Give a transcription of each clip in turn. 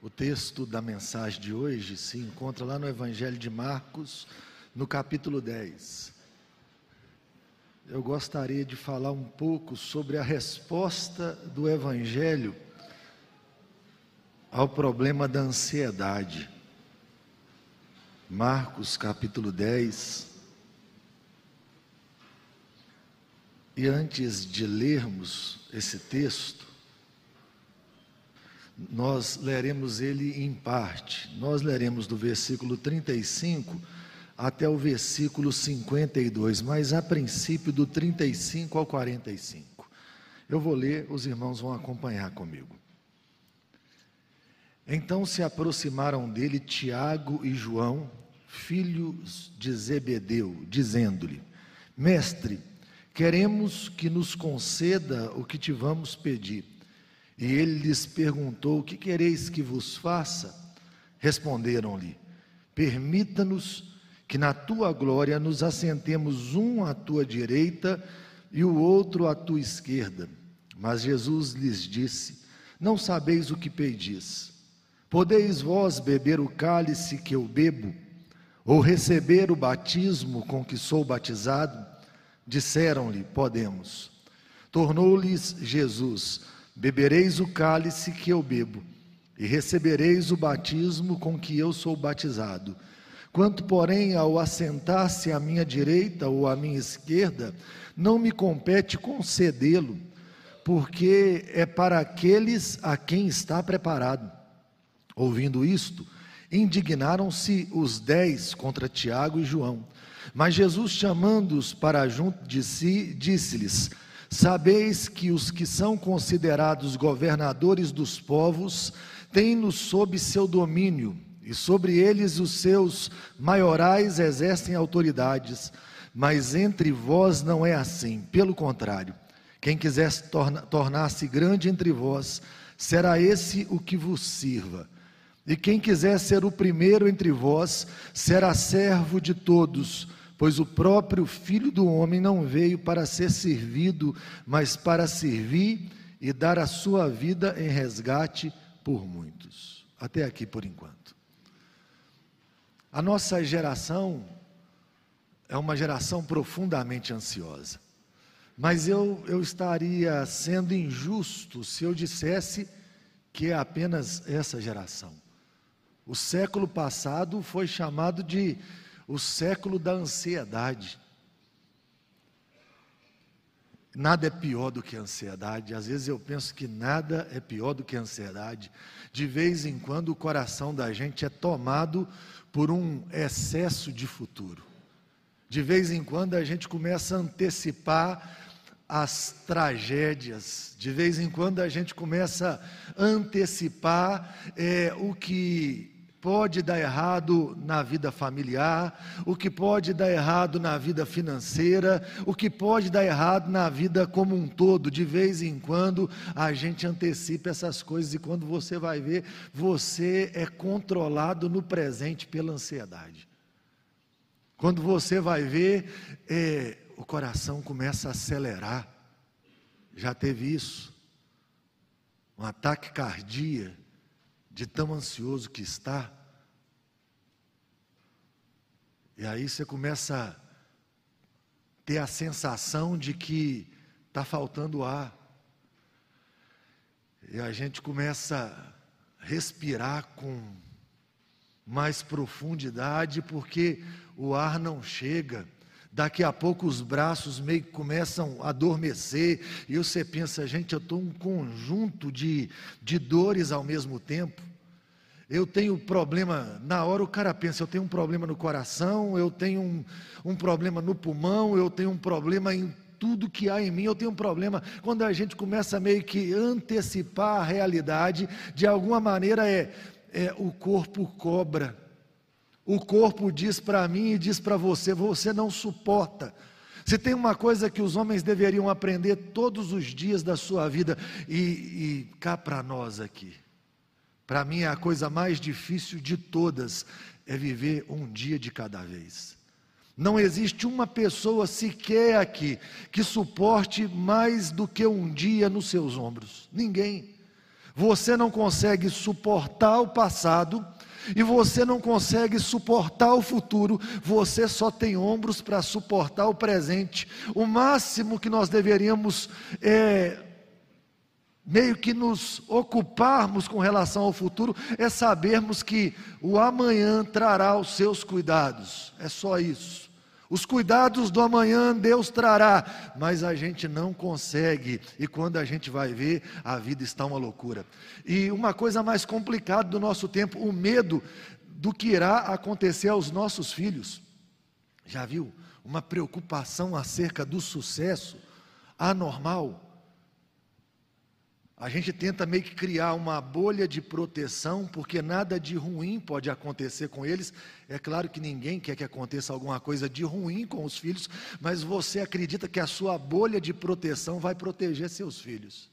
O texto da mensagem de hoje se encontra lá no Evangelho de Marcos, no capítulo 10. Eu gostaria de falar um pouco sobre a resposta do Evangelho ao problema da ansiedade. Marcos capítulo 10. E antes de lermos esse texto, nós leremos ele em parte. Nós leremos do versículo 35 até o versículo 52, mas a princípio do 35 ao 45. Eu vou ler, os irmãos vão acompanhar comigo. Então se aproximaram dele Tiago e João, filhos de Zebedeu, dizendo-lhe: Mestre, queremos que nos conceda o que te vamos pedir. E ele lhes perguntou: O que quereis que vos faça? Responderam-lhe: Permita-nos que na tua glória nos assentemos um à tua direita e o outro à tua esquerda. Mas Jesus lhes disse: Não sabeis o que pedis. Podeis vós beber o cálice que eu bebo, ou receber o batismo com que sou batizado? Disseram-lhe: Podemos. Tornou-lhes Jesus: Bebereis o cálice que eu bebo, e recebereis o batismo com que eu sou batizado. Quanto, porém, ao assentar-se à minha direita ou à minha esquerda, não me compete concedê-lo, porque é para aqueles a quem está preparado. Ouvindo isto, indignaram-se os dez contra Tiago e João. Mas Jesus, chamando-os para junto de si, disse-lhes: Sabeis que os que são considerados governadores dos povos têm-nos sob seu domínio, e sobre eles os seus maiorais exercem autoridades. Mas entre vós não é assim, pelo contrário. Quem quiser tornar-se grande entre vós, será esse o que vos sirva. E quem quiser ser o primeiro entre vós, será servo de todos, pois o próprio Filho do Homem não veio para ser servido, mas para servir e dar a sua vida em resgate por muitos. Até aqui por enquanto. A nossa geração é uma geração profundamente ansiosa. Mas eu, eu estaria sendo injusto se eu dissesse que é apenas essa geração. O século passado foi chamado de o século da ansiedade. Nada é pior do que a ansiedade. Às vezes eu penso que nada é pior do que a ansiedade. De vez em quando o coração da gente é tomado por um excesso de futuro. De vez em quando a gente começa a antecipar as tragédias. De vez em quando a gente começa a antecipar é, o que pode dar errado na vida familiar, o que pode dar errado na vida financeira, o que pode dar errado na vida como um todo. De vez em quando a gente antecipa essas coisas e quando você vai ver, você é controlado no presente pela ansiedade. Quando você vai ver, é, o coração começa a acelerar. Já teve isso? Um ataque cardíaco de tão ansioso que está. E aí você começa a ter a sensação de que está faltando ar. E a gente começa a respirar com mais profundidade, porque o ar não chega. Daqui a pouco os braços meio que começam a adormecer, e você pensa, gente, eu estou um conjunto de, de dores ao mesmo tempo. Eu tenho problema, na hora o cara pensa, eu tenho um problema no coração, eu tenho um, um problema no pulmão, eu tenho um problema em tudo que há em mim, eu tenho um problema. Quando a gente começa meio que antecipar a realidade, de alguma maneira é, é o corpo cobra. O corpo diz para mim e diz para você: você não suporta. Se tem uma coisa que os homens deveriam aprender todos os dias da sua vida, e, e cá para nós aqui, para mim, a coisa mais difícil de todas é viver um dia de cada vez. Não existe uma pessoa sequer aqui que suporte mais do que um dia nos seus ombros. Ninguém. você não consegue suportar o passado e você não consegue suportar o futuro, você só tem ombros para suportar o presente. O máximo que nós deveríamos é, meio que nos ocuparmos com relação ao futuro é sabermos que o amanhã trará os seus cuidados. É só isso. Os cuidados do amanhã Deus trará, mas a gente não consegue, e quando a gente vai ver, a vida está uma loucura. E uma coisa mais complicada do nosso tempo, o medo do que irá acontecer aos nossos filhos. Já viu? Uma preocupação acerca do sucesso anormal. A gente tenta meio que criar uma bolha de proteção, porque nada de ruim pode acontecer com eles. É claro que ninguém quer que aconteça alguma coisa de ruim com os filhos, mas você acredita que a sua bolha de proteção vai proteger seus filhos.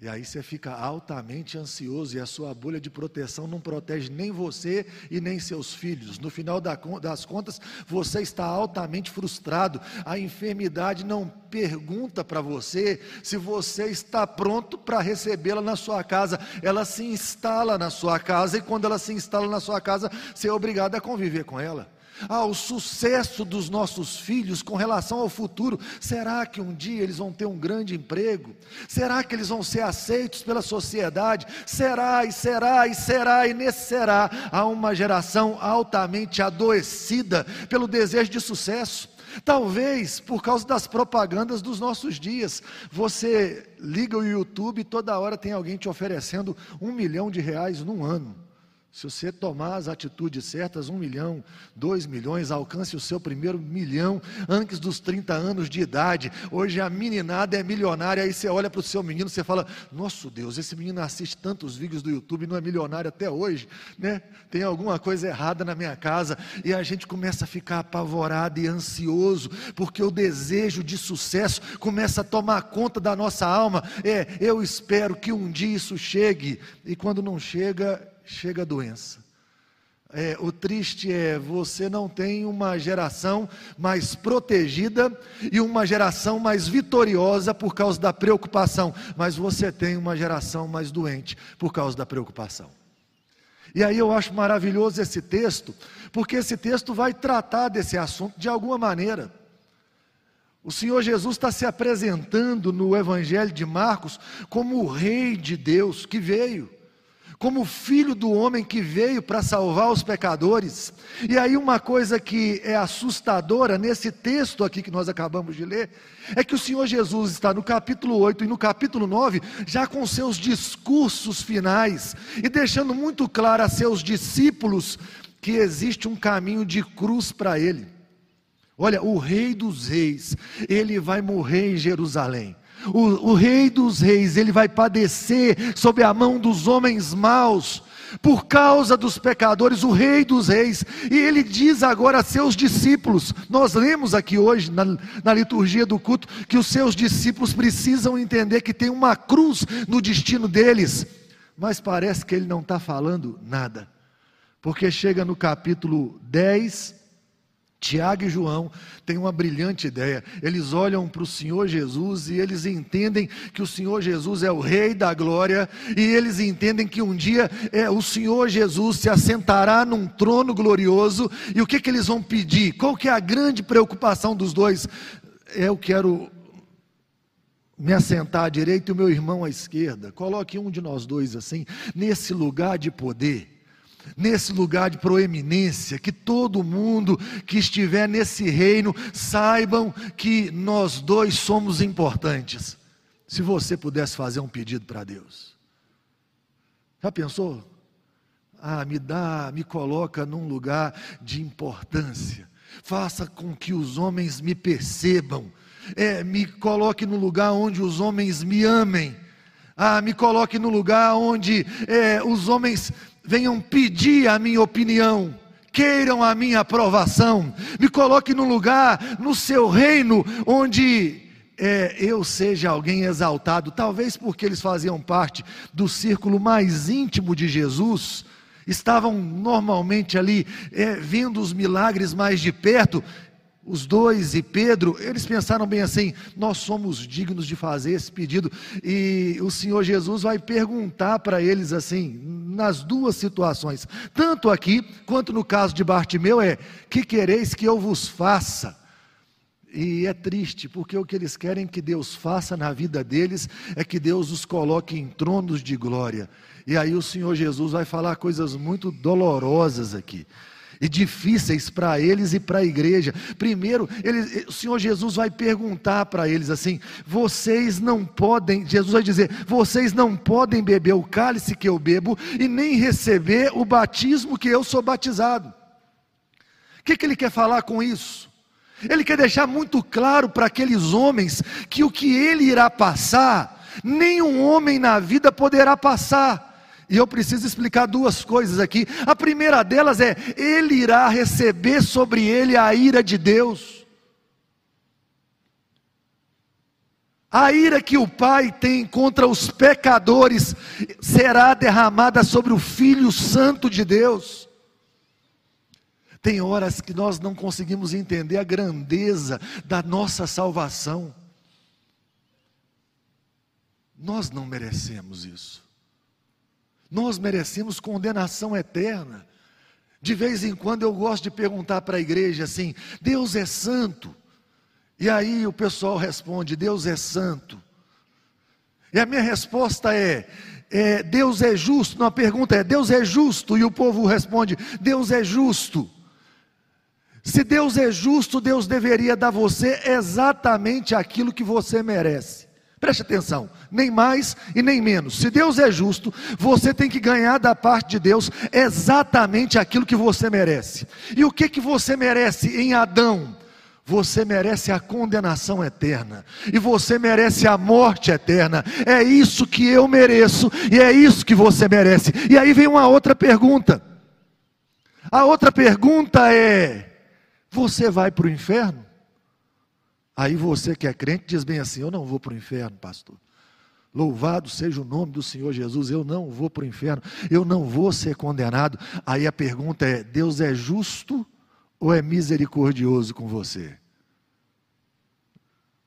E aí você fica altamente ansioso e a sua bolha de proteção não protege nem você e nem seus filhos. No final das contas, você está altamente frustrado. A enfermidade não pergunta para você se você está pronto para recebê-la na sua casa. Ela se instala na sua casa e quando ela se instala na sua casa, você é obrigado a conviver com ela ao sucesso dos nossos filhos com relação ao futuro. Será que um dia eles vão ter um grande emprego? Será que eles vão ser aceitos pela sociedade? Será e será e será e nesse será há uma geração altamente adoecida pelo desejo de sucesso. Talvez por causa das propagandas dos nossos dias. Você liga o YouTube e toda hora tem alguém te oferecendo um milhão de reais num ano. Se você tomar as atitudes certas, um milhão, dois milhões, alcance o seu primeiro milhão antes dos 30 anos de idade. Hoje a meninada é milionária, aí você olha para o seu menino, você fala: Nosso Deus, esse menino assiste tantos vídeos do YouTube e não é milionário até hoje, né? Tem alguma coisa errada na minha casa. E a gente começa a ficar apavorado e ansioso, porque o desejo de sucesso começa a tomar conta da nossa alma. É, eu espero que um dia isso chegue, e quando não chega, chega a doença. É, o triste é você não tem uma geração mais protegida e uma geração mais vitoriosa por causa da preocupação, mas você tem uma geração mais doente por causa da preocupação. E aí eu acho maravilhoso esse texto, porque esse texto vai tratar desse assunto de alguma maneira. O Senhor Jesus está se apresentando no Evangelho de Marcos como o Rei de Deus que veio como filho do homem que veio para salvar os pecadores. E aí, uma coisa que é assustadora nesse texto aqui que nós acabamos de ler, é que o Senhor Jesus está no capítulo 8 e no capítulo 9, já com seus discursos finais, e deixando muito claro a seus discípulos que existe um caminho de cruz para ele. Olha, o Rei dos Reis, ele vai morrer em Jerusalém. O, o Rei dos Reis, ele vai padecer sob a mão dos homens maus, por causa dos pecadores, o Rei dos Reis, e ele diz agora a seus discípulos, nós lemos aqui hoje na, na, liturgia do culto, que os seus discípulos precisam entender que tem uma cruz no destino deles, mas parece que ele não está falando nada, porque chega no capítulo 10, Tiago e João têm uma brilhante ideia. Eles olham para o Senhor Jesus e eles entendem que o Senhor Jesus é o Rei da glória, e eles entendem que um dia é, o Senhor Jesus se assentará num trono glorioso, e o que, que eles vão pedir? Qual que é a grande preocupação dos dois? Eu quero me assentar à direita e o meu irmão à esquerda. Coloque um de nós dois assim, nesse lugar de poder nesse lugar de proeminência, que todo mundo que estiver nesse reino saibam que nós dois somos importantes. Se você pudesse fazer um pedido para Deus, já pensou? Ah, me dá, me coloca num lugar de importância, faça com que os homens me percebam, é, me coloque no lugar onde os homens me amem. Ah, me coloque no lugar onde é, os homens venham pedir a minha opinião, queiram a minha aprovação, me coloque no lugar, no seu reino, onde é, eu seja alguém exaltado, talvez porque eles faziam parte do círculo mais íntimo de Jesus, estavam normalmente ali é, vendo os milagres mais de perto. Os dois e Pedro, eles pensaram bem assim: nós somos dignos de fazer esse pedido. E o Senhor Jesus vai perguntar para eles assim, nas duas situações, tanto aqui quanto no caso de Bartimeu: é, que quereis que eu vos faça? E é triste, porque o que eles querem que Deus faça na vida deles é que Deus os coloque em tronos de glória. E aí o Senhor Jesus vai falar coisas muito dolorosas aqui e difíceis para eles e para a igreja. Primeiro, o Senhor Jesus vai perguntar para eles assim: vocês não podem, Jesus vai dizer, vocês não podem beber o cálice que eu bebo e nem receber o batismo que eu sou batizado. O que, que ele quer falar com isso? Ele quer deixar muito claro para aqueles homens que o que ele irá passar, nenhum homem na vida poderá passar. E eu preciso explicar duas coisas aqui. A primeira delas é: ele irá receber sobre ele a ira de Deus. A ira que o Pai tem contra os pecadores será derramada sobre o Filho Santo de Deus. Tem horas que nós não conseguimos entender a grandeza da nossa salvação. Nós não merecemos isso. Nós merecemos condenação eterna. De vez em quando eu gosto de perguntar para a igreja assim: Deus é santo? E aí o pessoal responde: Deus é santo. E a minha resposta é, é: Deus é justo. Não, a pergunta é: Deus é justo? E o povo responde: Deus é justo. Se Deus é justo, Deus deveria dar a você exatamente aquilo que você merece. Preste atenção, nem mais e nem menos. Se Deus é justo, você tem que ganhar da parte de Deus exatamente aquilo que você merece. E o que que você merece em Adão? Você merece a condenação eterna, e você merece a morte eterna. É isso que eu mereço, e é isso que você merece. E aí vem uma outra pergunta. A outra pergunta é: você vai para o inferno? Aí você que é crente diz bem assim: Eu não vou para o inferno, pastor. Louvado seja o nome do Senhor Jesus, eu não vou para o inferno, eu não vou ser condenado. Aí a pergunta é: Deus é justo ou é misericordioso com você?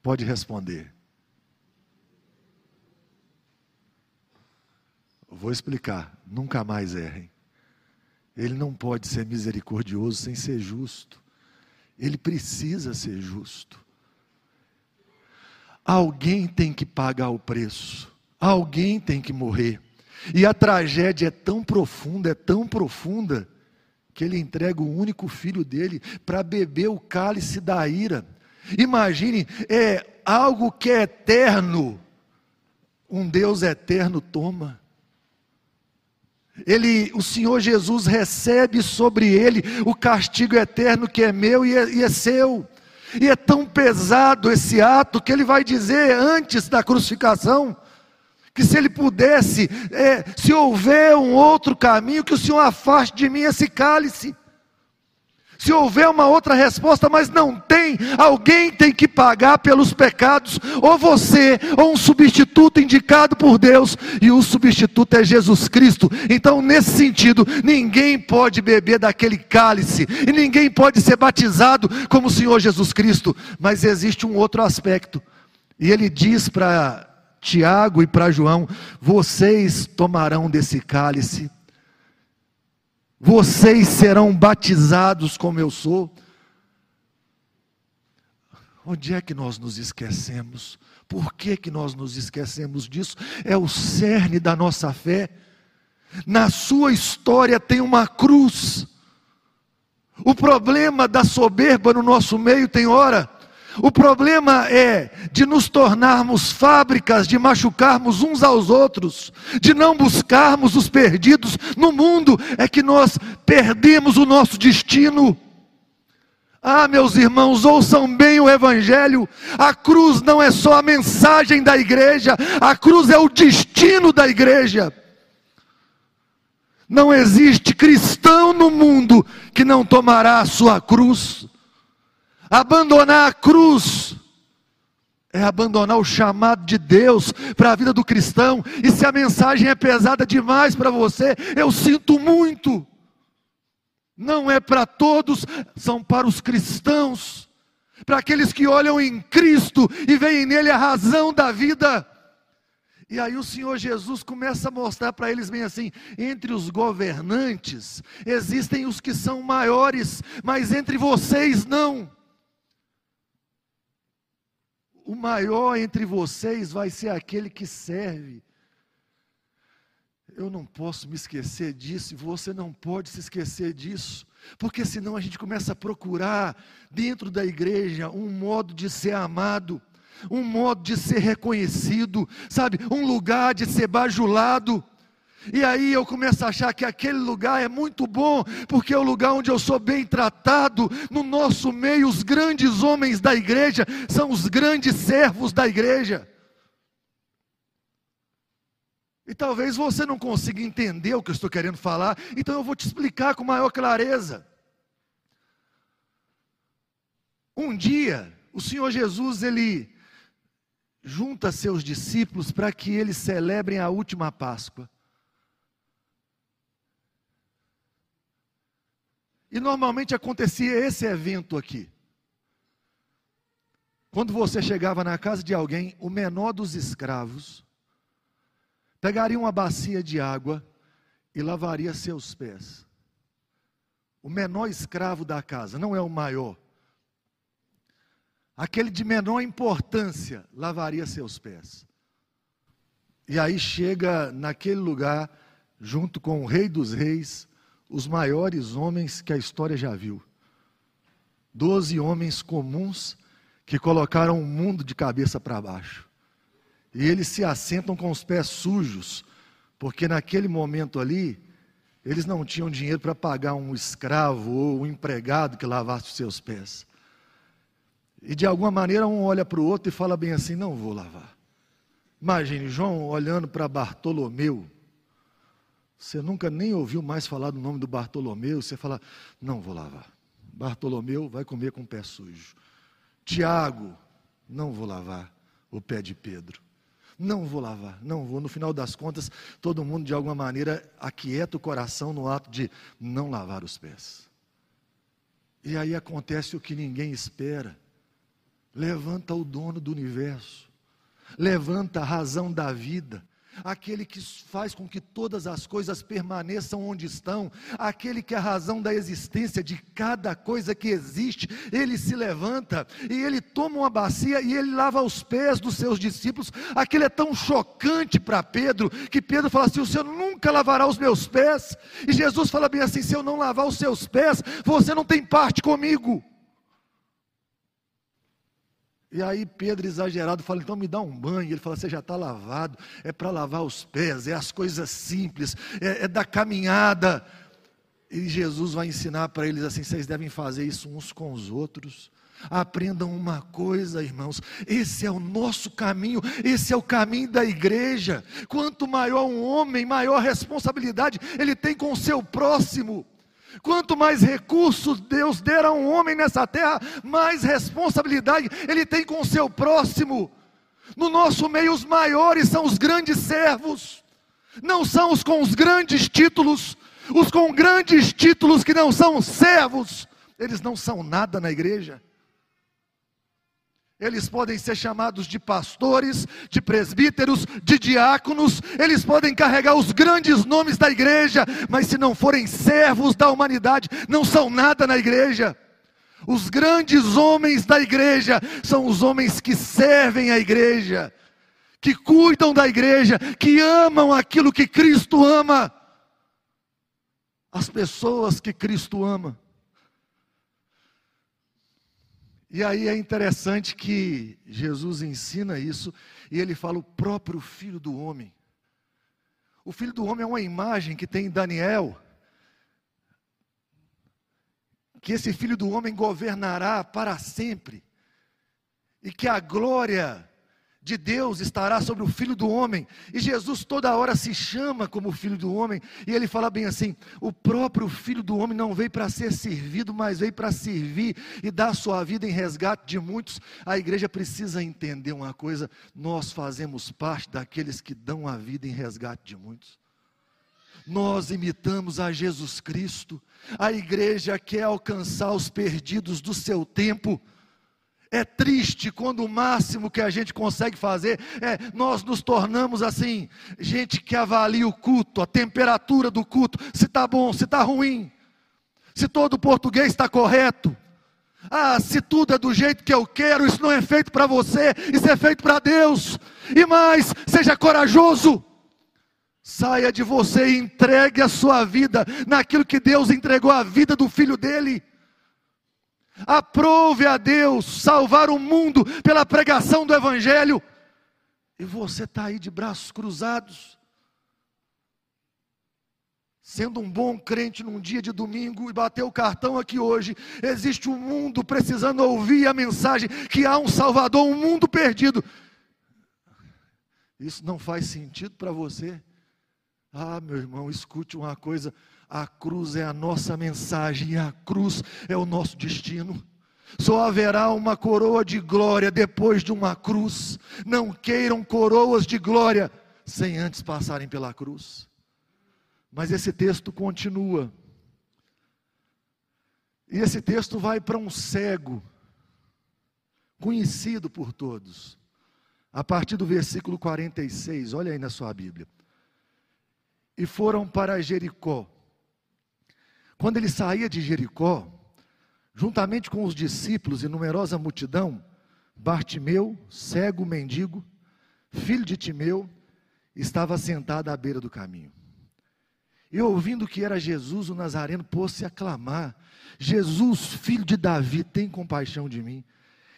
Pode responder. Vou explicar, nunca mais errem. Ele não pode ser misericordioso sem ser justo. Ele precisa ser justo. Alguém tem que pagar o preço, alguém tem que morrer. E a tragédia é tão profunda, é tão profunda, que ele entrega o único filho dele para beber o cálice da ira. Imagine, é algo que é eterno, um Deus eterno toma. Ele, o Senhor Jesus recebe sobre ele o castigo eterno que é meu e é, e é seu. E é tão pesado esse ato que ele vai dizer antes da crucificação que se ele pudesse, é, se houver um outro caminho, que o Senhor afaste de mim esse cálice. Se houver uma outra resposta, mas não tem, alguém tem que pagar pelos pecados, ou você, ou um substituto indicado por Deus, e o substituto é Jesus Cristo. Então, nesse sentido, ninguém pode beber daquele cálice, e ninguém pode ser batizado como o Senhor Jesus Cristo, mas existe um outro aspecto, e ele diz para Tiago e para João: vocês tomarão desse cálice vocês serão batizados como eu sou. Onde é que nós nos esquecemos? Por que, que nós nos esquecemos disso? É o cerne da nossa fé. Na sua história tem uma cruz. O problema da soberba no nosso meio tem hora o problema é de nos tornarmos fábricas, de machucarmos uns aos outros, de não buscarmos os perdidos no mundo, é que nós perdemos o nosso destino. Ah, meus irmãos, ouçam bem o Evangelho. A cruz não é só a mensagem da igreja, a cruz é o destino da igreja. Não existe cristão no mundo que não tomará a sua cruz. Abandonar a cruz é abandonar o chamado de Deus para a vida do cristão. E se a mensagem é pesada demais para você, eu sinto muito. Não é para todos, são para os cristãos. para aqueles que olham em Cristo e veem nele a razão da vida. E aí o Senhor Jesus começa a mostrar para eles bem assim: entre os governantes existem os que são maiores, mas entre vocês não. O maior entre vocês vai ser aquele que serve. Eu não posso me esquecer disso, e você não pode se esquecer disso, porque senão a gente começa a procurar dentro da igreja um modo de ser amado um modo de ser reconhecido, sabe? Um lugar de ser bajulado. E aí eu começo a achar que aquele lugar é muito bom, porque é o lugar onde eu sou bem tratado. No nosso meio, os grandes homens da igreja são os grandes servos da igreja. E talvez você não consiga entender o que eu estou querendo falar, então eu vou te explicar com maior clareza. Um dia, o Senhor Jesus, ele junta seus discípulos para que eles celebrem a última Páscoa. E normalmente acontecia esse evento aqui. Quando você chegava na casa de alguém, o menor dos escravos pegaria uma bacia de água e lavaria seus pés. O menor escravo da casa, não é o maior aquele de menor importância lavaria seus pés. E aí chega naquele lugar, junto com o Rei dos Reis, os maiores homens que a história já viu. Doze homens comuns que colocaram o mundo de cabeça para baixo. E eles se assentam com os pés sujos, porque naquele momento ali, eles não tinham dinheiro para pagar um escravo ou um empregado que lavasse os seus pés. E de alguma maneira um olha para o outro e fala bem assim: não vou lavar. Imagine João olhando para Bartolomeu. Você nunca nem ouviu mais falar do nome do Bartolomeu. Você fala: não vou lavar. Bartolomeu vai comer com o pé sujo. Tiago, não vou lavar o pé de Pedro. Não vou lavar, não vou. No final das contas, todo mundo de alguma maneira aquieta o coração no ato de não lavar os pés. E aí acontece o que ninguém espera. Levanta o dono do universo, levanta a razão da vida, aquele que faz com que todas as coisas permaneçam onde estão, aquele que é a razão da existência de cada coisa que existe, ele se levanta e ele toma uma bacia e ele lava os pés dos seus discípulos. Aquilo é tão chocante para Pedro, que Pedro fala assim: O Senhor nunca lavará os meus pés. E Jesus fala bem assim: Se eu não lavar os seus pés, você não tem parte comigo. E aí Pedro, exagerado, fala: então me dá um banho. Ele fala: você já está lavado, é para lavar os pés, é as coisas simples, é, é da caminhada. E Jesus vai ensinar para eles assim: vocês devem fazer isso uns com os outros. Aprendam uma coisa, irmãos, esse é o nosso caminho, esse é o caminho da igreja. Quanto maior um homem, maior responsabilidade ele tem com o seu próximo. Quanto mais recursos Deus der a um homem nessa terra, mais responsabilidade ele tem com o seu próximo. No nosso meio, os maiores são os grandes servos, não são os com os grandes títulos, os com grandes títulos que não são servos, eles não são nada na igreja. Eles podem ser chamados de pastores, de presbíteros, de diáconos, eles podem carregar os grandes nomes da igreja, mas se não forem servos da humanidade, não são nada na igreja. Os grandes homens da igreja são os homens que servem a igreja, que cuidam da igreja, que amam aquilo que Cristo ama, as pessoas que Cristo ama. E aí é interessante que Jesus ensina isso e ele fala o próprio filho do homem. O filho do homem é uma imagem que tem em Daniel, que esse filho do homem governará para sempre, e que a glória de Deus estará sobre o filho do homem. E Jesus toda hora se chama como filho do homem, e ele fala bem assim: o próprio filho do homem não veio para ser servido, mas veio para servir e dar sua vida em resgate de muitos. A igreja precisa entender uma coisa: nós fazemos parte daqueles que dão a vida em resgate de muitos. Nós imitamos a Jesus Cristo. A igreja quer alcançar os perdidos do seu tempo É triste quando o máximo que a gente consegue fazer é nós nos tornamos assim, gente que avalia o culto, a temperatura do culto, se está bom, se está ruim, se todo português está correto. Ah, se tudo é do jeito que eu quero, isso não é feito para você, isso é feito para Deus. E mais, seja corajoso. Saia de você e entregue a sua vida naquilo que Deus entregou a vida do filho dele. Aprove a Deus salvar o mundo pela pregação do Evangelho. E você está aí de braços cruzados, sendo um bom crente num dia de domingo e bater o cartão aqui hoje. Existe um mundo precisando ouvir a mensagem que há um Salvador, um mundo perdido. Isso não faz sentido para você? Ah, meu irmão, escute uma coisa a cruz é a nossa mensagem a cruz é o nosso destino. Só haverá uma coroa de glória depois de uma cruz. Não queiram coroas de glória sem antes passarem pela cruz. Mas esse texto continua. E esse texto vai para um cego, conhecido por todos. A partir do versículo 46, olha aí na sua Bíblia. E foram para Jericó. Quando ele saía de Jericó, juntamente com os discípulos e numerosa multidão, Bartimeu, cego mendigo, filho de Timeu, estava sentado à beira do caminho. E ouvindo que era Jesus o Nazareno, pôs-se a clamar: Jesus, filho de Davi, tem compaixão de mim.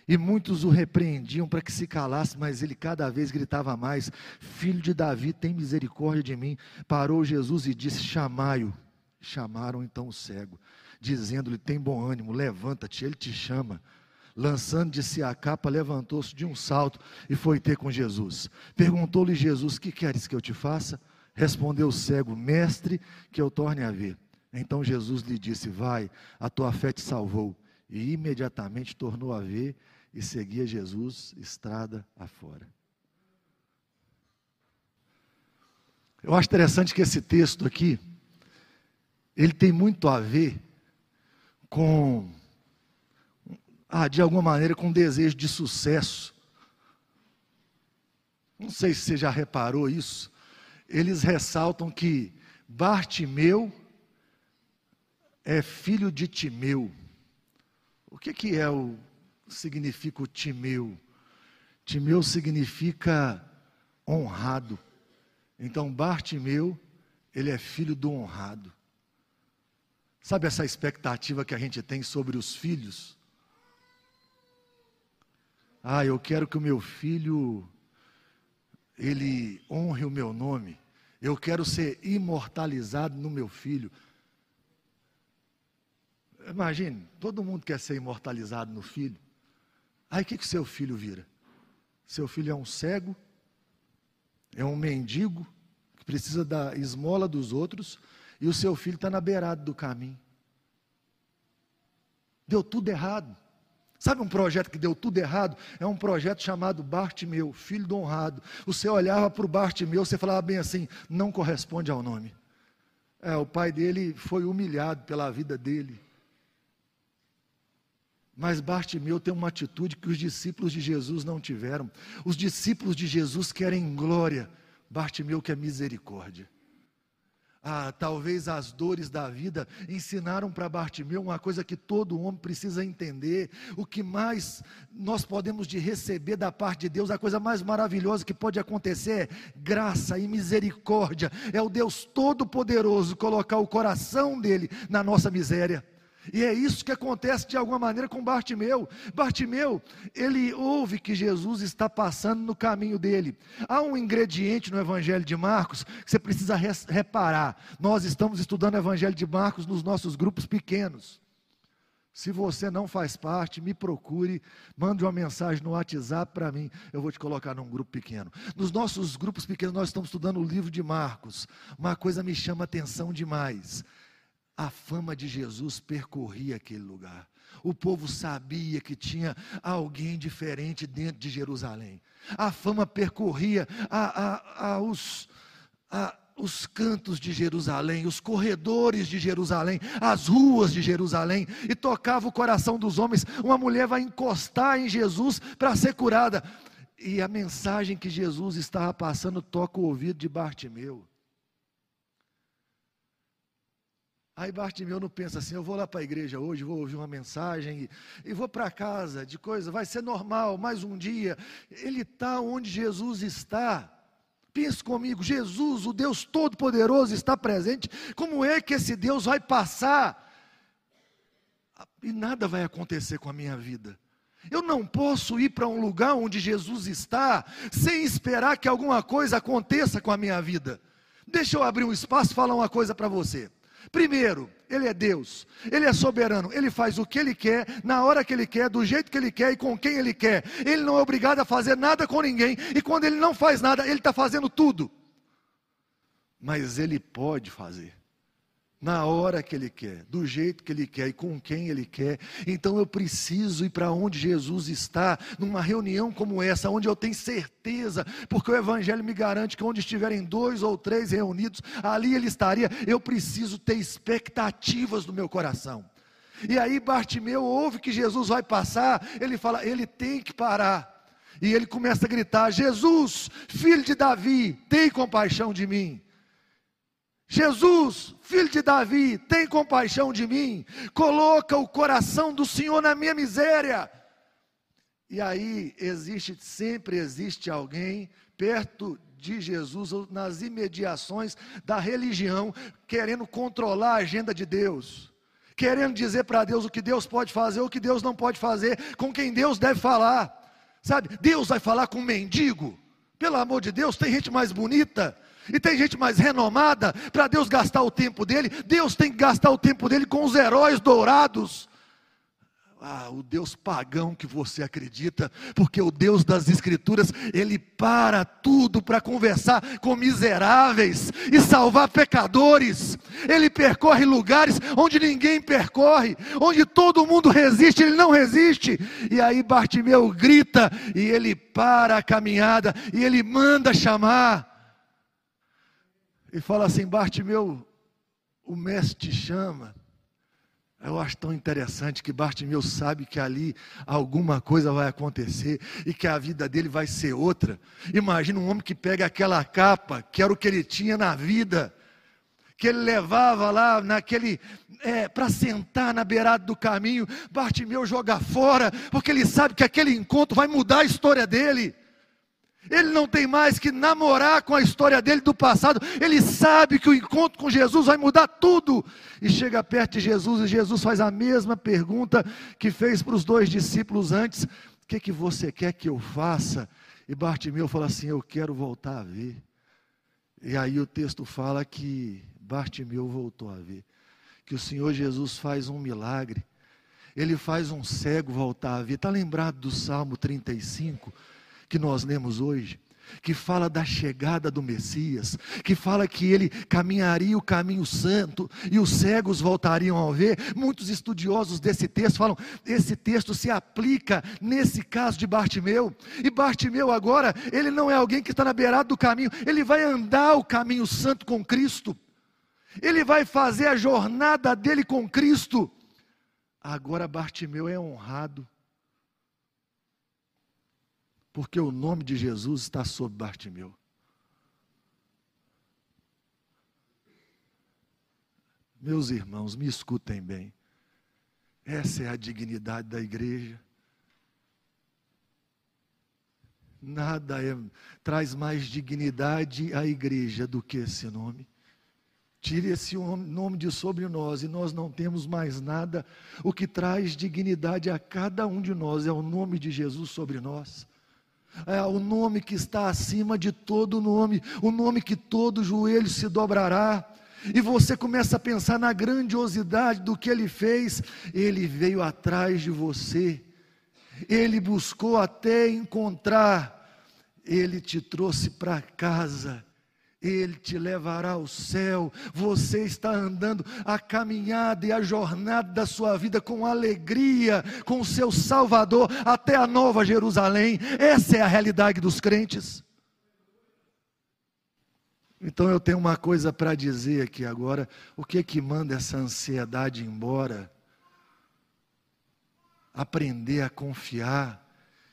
E muitos o repreendiam para que se calasse, mas ele cada vez gritava mais: Filho de Davi, tem misericórdia de mim. Parou Jesus e disse: Chamai-o. Chamaram então o cego, dizendo-lhe: Tem bom ânimo, levanta-te, ele te chama. Lançando de si a capa, levantou-se de um salto e foi ter com Jesus. Perguntou-lhe Jesus: Que queres que eu te faça? Respondeu o cego: Mestre, que eu torne a ver. Então Jesus lhe disse: Vai, a tua fé te salvou. E imediatamente tornou a ver e seguia Jesus estrada afora. Eu acho interessante que esse texto aqui, ele tem muito a ver com, ah, de alguma maneira, com desejo de sucesso. Não sei se você já reparou isso. Eles ressaltam que Bartimeu é filho de Timeu. O que, que é o significa o Timeu? Timeu significa honrado. Então Bartimeu, ele é filho do honrado. Sabe essa expectativa que a gente tem sobre os filhos? Ah, eu quero que o meu filho ele honre o meu nome. Eu quero ser imortalizado no meu filho. Imagine, todo mundo quer ser imortalizado no filho. Aí o que, que seu filho vira? Seu filho é um cego, é um mendigo, que precisa da esmola dos outros, e o seu filho está na beirada do caminho. Deu tudo errado. Sabe um projeto que deu tudo errado? É um projeto chamado Bartimeu, filho do honrado. Você olhava para o Bartimeu, você falava bem assim: não corresponde ao nome. É, o pai dele foi humilhado pela vida dele. Mas Bartimeu tem uma atitude que os discípulos de Jesus não tiveram. Os discípulos de Jesus querem glória, Bartimeu quer misericórdia. Ah, talvez as dores da vida ensinaram para Bartimeu uma coisa que todo homem precisa entender. O que mais nós podemos de receber da parte de Deus, a coisa mais maravilhosa que pode acontecer é graça e misericórdia. É o Deus Todo-Poderoso colocar o coração dele na nossa miséria. E é isso que acontece de alguma maneira com Bartimeu. Bartimeu, ele ouve que Jesus está passando no caminho dele. Há um ingrediente no Evangelho de Marcos que você precisa reparar. Nós estamos estudando o Evangelho de Marcos nos nossos grupos pequenos. Se você não faz parte, me procure, mande uma mensagem no WhatsApp para mim, eu vou te colocar num grupo pequeno. Nos nossos grupos pequenos, nós estamos estudando o livro de Marcos. Uma coisa me chama atenção demais a fama de Jesus percorria aquele lugar. O povo sabia que tinha alguém diferente dentro de Jerusalém. A fama percorria a, a, a, os, os cantos de Jerusalém, os corredores de Jerusalém, as ruas de Jerusalém, e tocava o coração dos homens. Uma mulher vai encostar em Jesus para ser curada. E a mensagem que Jesus estava passando toca o ouvido de Bartimeu. Aí Bartimeu não pensa assim, eu vou lá para a igreja hoje, vou ouvir uma mensagem e, e vou para casa de coisa, vai ser normal, mais um dia. Ele está onde Jesus está. Pense comigo, Jesus, o Deus Todo-Poderoso, está presente. Como é que esse Deus vai passar? E nada vai acontecer com a minha vida. Eu não posso ir para um lugar onde Jesus está sem esperar que alguma coisa aconteça com a minha vida. Deixa eu abrir um espaço e falar uma coisa para você. Primeiro, Ele é Deus, Ele é soberano, Ele faz o que Ele quer, na hora que Ele quer, do jeito que Ele quer e com quem Ele quer. Ele não é obrigado a fazer nada com ninguém, e quando Ele não faz nada, Ele está fazendo tudo. Mas Ele pode fazer na hora que Ele quer, do jeito que Ele quer e com quem Ele quer. Então eu preciso ir para onde Jesus está, numa reunião como essa, onde eu tenho certeza, porque o Evangelho me garante que onde estiverem dois ou três reunidos, ali Ele estaria. Eu preciso ter expectativas no meu coração. E aí Bartimeu ouve que Jesus vai passar, ele fala, ele tem que parar. E ele começa a gritar: Jesus, filho de Davi, tem compaixão de mim. Jesus, filho de Davi, tem compaixão de mim, coloca o coração do Senhor na minha miséria. E aí existe, sempre existe alguém perto de Jesus, nas imediações da religião, querendo controlar a agenda de Deus, querendo dizer para Deus o que Deus pode fazer, o que Deus não pode fazer, com quem Deus deve falar. Sabe, Deus vai falar com um mendigo. Pelo amor de Deus, tem gente mais bonita, e tem gente mais renomada para Deus gastar o tempo dele. Deus tem que gastar o tempo dele com os heróis dourados. Ah, o Deus pagão que você acredita, porque o Deus das Escrituras, ele para tudo para conversar com miseráveis e salvar pecadores. Ele percorre lugares onde ninguém percorre, onde todo mundo resiste, ele não resiste. E aí Bartimeu grita e ele para a caminhada e ele manda chamar e fala assim: Bartimeu, o mestre te chama. Eu acho tão interessante que Bartimeu sabe que ali alguma coisa vai acontecer e que a vida dele vai ser outra. Imagina um homem que pega aquela capa, que era o que ele tinha na vida, que ele levava lá naquele é, para sentar na beirada do caminho. Bartimeu joga fora, porque ele sabe que aquele encontro vai mudar a história dele. Ele não tem mais que namorar com a história dele do passado. Ele sabe que o encontro com Jesus vai mudar tudo. E chega perto de Jesus e Jesus faz a mesma pergunta que fez para os dois discípulos antes: O que, que você quer que eu faça? E Bartimeu fala assim: Eu quero voltar a ver. E aí o texto fala que Bartimeu voltou a ver. Que o Senhor Jesus faz um milagre. Ele faz um cego voltar a ver. Está lembrado do Salmo 35? Que nós lemos hoje, que fala da chegada do Messias, que fala que ele caminharia o caminho santo e os cegos voltariam a ver. Muitos estudiosos desse texto falam: esse texto se aplica nesse caso de Bartimeu. E Bartimeu agora, ele não é alguém que está na beirada do caminho, ele vai andar o caminho santo com Cristo, ele vai fazer a jornada dele com Cristo. Agora Bartimeu é honrado porque o nome de Jesus está sobre Bartimeu. Meus irmãos, me escutem bem. Essa é a dignidade da igreja. Nada é, traz mais dignidade à igreja do que esse nome. Tire esse nome de sobre nós e nós não temos mais nada. O que traz dignidade a cada um de nós é o nome de Jesus sobre nós é o nome que está acima de todo nome, o nome que todo joelho se dobrará. E você começa a pensar na grandiosidade do que ele fez. Ele veio atrás de você, ele buscou até encontrar, ele te trouxe para casa. Ele te levará ao céu. Você está andando a caminhada e a jornada da sua vida com alegria, com o seu Salvador até a nova Jerusalém. Essa é a realidade dos crentes. Então eu tenho uma coisa para dizer aqui agora. O que que manda essa ansiedade embora? Aprender a confiar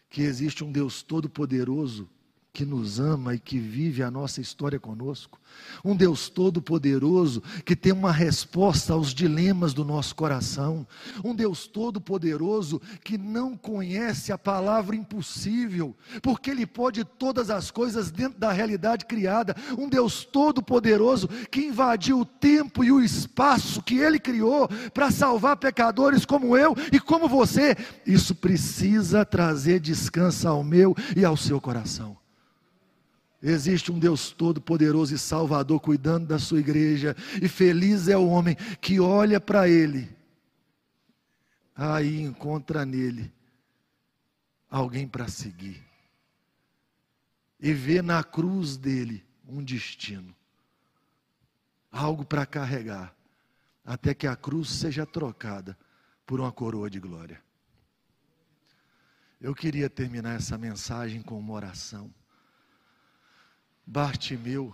que existe um Deus todo-poderoso que nos ama e que vive a nossa história conosco. Um Deus todo-poderoso que tem uma resposta aos dilemas do nosso coração. Um Deus todo-poderoso que não conhece a palavra impossível, porque Ele pode todas as coisas dentro da realidade criada. Um Deus todo-poderoso que invadiu o tempo e o espaço que Ele criou para salvar pecadores como eu e como você. Isso precisa trazer descanso ao meu e ao seu coração. Existe um Deus todo-poderoso e salvador cuidando da sua igreja, e feliz é o homem que olha para ele, aí encontra nele alguém para seguir, e vê na cruz dele um destino, algo para carregar, até que a cruz seja trocada por uma coroa de glória. Eu queria terminar essa mensagem com uma oração. Bartimeu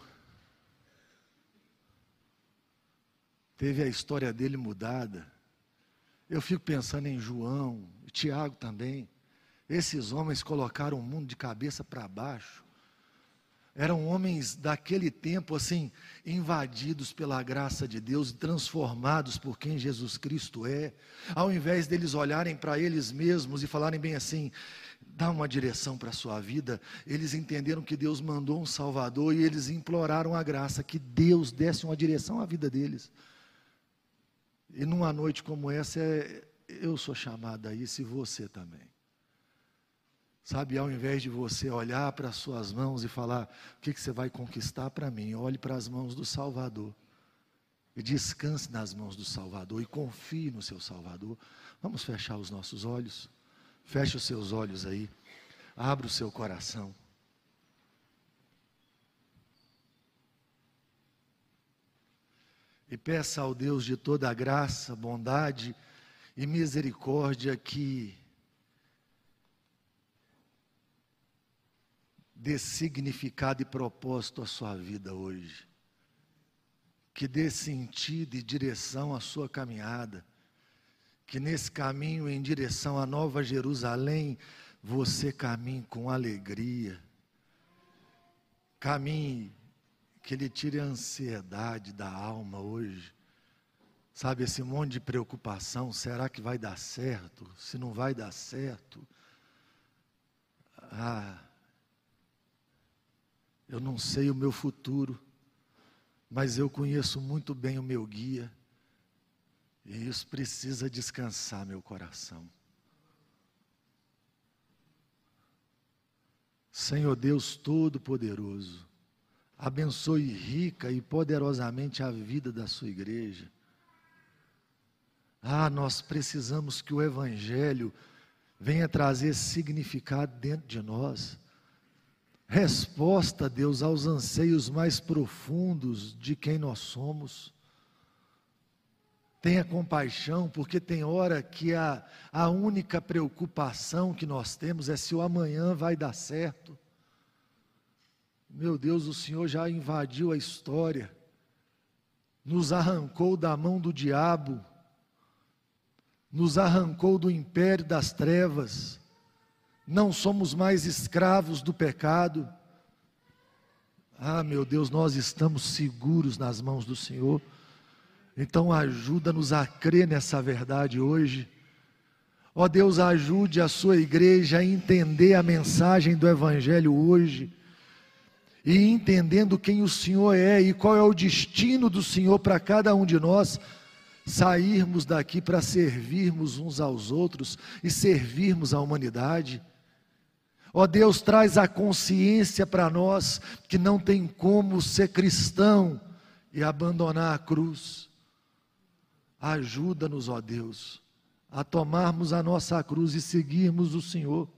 teve a história dele mudada. Eu fico pensando em João, Tiago também. Esses homens colocaram o mundo de cabeça para baixo. Eram homens daquele tempo assim, invadidos pela graça de Deus, transformados por quem Jesus Cristo é. Ao invés deles olharem para eles mesmos e falarem bem assim: dar uma direção para a sua vida, eles entenderam que Deus mandou um Salvador e eles imploraram a graça, que Deus desse uma direção à vida deles. E numa noite como essa, é, eu sou chamado a isso e você também. Sabe, ao invés de você olhar para as suas mãos e falar, o que, que você vai conquistar para mim? Olhe para as mãos do Salvador. E descanse nas mãos do Salvador e confie no seu Salvador. Vamos fechar os nossos olhos. Feche os seus olhos aí. Abra o seu coração. E peça ao Deus de toda a graça, bondade e misericórdia que dê significado e propósito à sua vida hoje. Que dê sentido e direção à sua caminhada que nesse caminho em direção à Nova Jerusalém, você caminhe com alegria, caminhe que Ele tire a ansiedade da alma hoje. Sabe, esse monte de preocupação, será que vai dar certo? Se não vai dar certo, ah, eu não sei o meu futuro, mas eu conheço muito bem o meu guia. Isso precisa descansar meu coração. Senhor Deus Todo-Poderoso, abençoe rica e poderosamente a vida da sua igreja. Ah, nós precisamos que o Evangelho venha trazer significado dentro de nós. Resposta, Deus, aos anseios mais profundos de quem nós somos. Tenha compaixão, porque tem hora que a, a única preocupação que nós temos é se o amanhã vai dar certo. Meu Deus, o Senhor já invadiu a história, nos arrancou da mão do diabo, nos arrancou do império das trevas, não somos mais escravos do pecado. Ah, meu Deus, nós estamos seguros nas mãos do Senhor. Então ajuda-nos a crer nessa verdade hoje. Ó oh Deus, ajude a sua igreja a entender a mensagem do Evangelho hoje. E entendendo quem o Senhor é e qual é o destino do Senhor para cada um de nós, sairmos daqui para servirmos uns aos outros e servirmos a humanidade. Ó oh Deus, traz a consciência para nós que não tem como ser cristão e abandonar a cruz. Ajuda-nos, ó Deus, a tomarmos a nossa cruz e seguirmos o Senhor.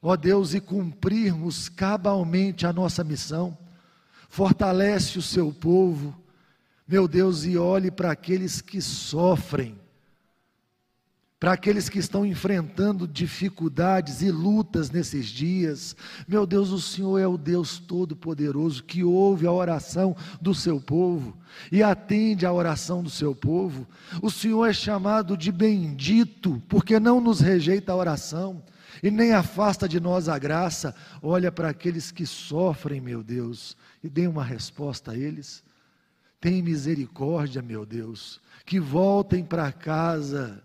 Ó Deus, e cumprirmos cabalmente a nossa missão. Fortalece o seu povo, meu Deus, e olhe para aqueles que sofrem, para aqueles que estão enfrentando dificuldades e lutas nesses dias. Meu Deus, o Senhor é o Deus Todo-Poderoso que ouve a oração do seu povo e atende a oração do seu povo. O Senhor é chamado de bendito, porque não nos rejeita a oração e nem afasta de nós a graça. Olha para aqueles que sofrem, meu Deus, e dê uma resposta a eles. Tem misericórdia, meu Deus, que voltem para casa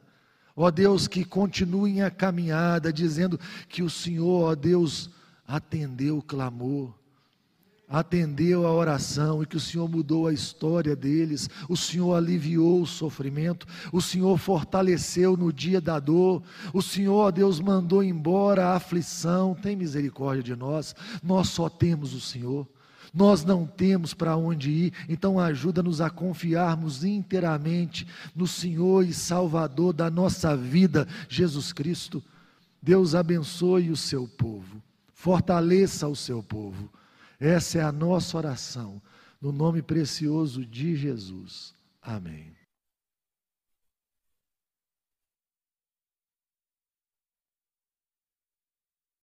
Ó Deus, que continuem a caminhada, dizendo que o Senhor, ó Deus, atendeu o clamor, atendeu a oração e que o Senhor mudou a história deles, o Senhor aliviou o sofrimento, o Senhor fortaleceu no dia da dor, o Senhor, ó Deus, mandou embora a aflição, tem misericórdia de nós, nós só temos o Senhor. Nós não temos para onde ir, então ajuda-nos a confiarmos inteiramente no Senhor e Salvador da nossa vida, Jesus Cristo. Deus abençoe o seu povo, fortaleça o seu povo. Essa é a nossa oração, no nome precioso de Jesus. Amém.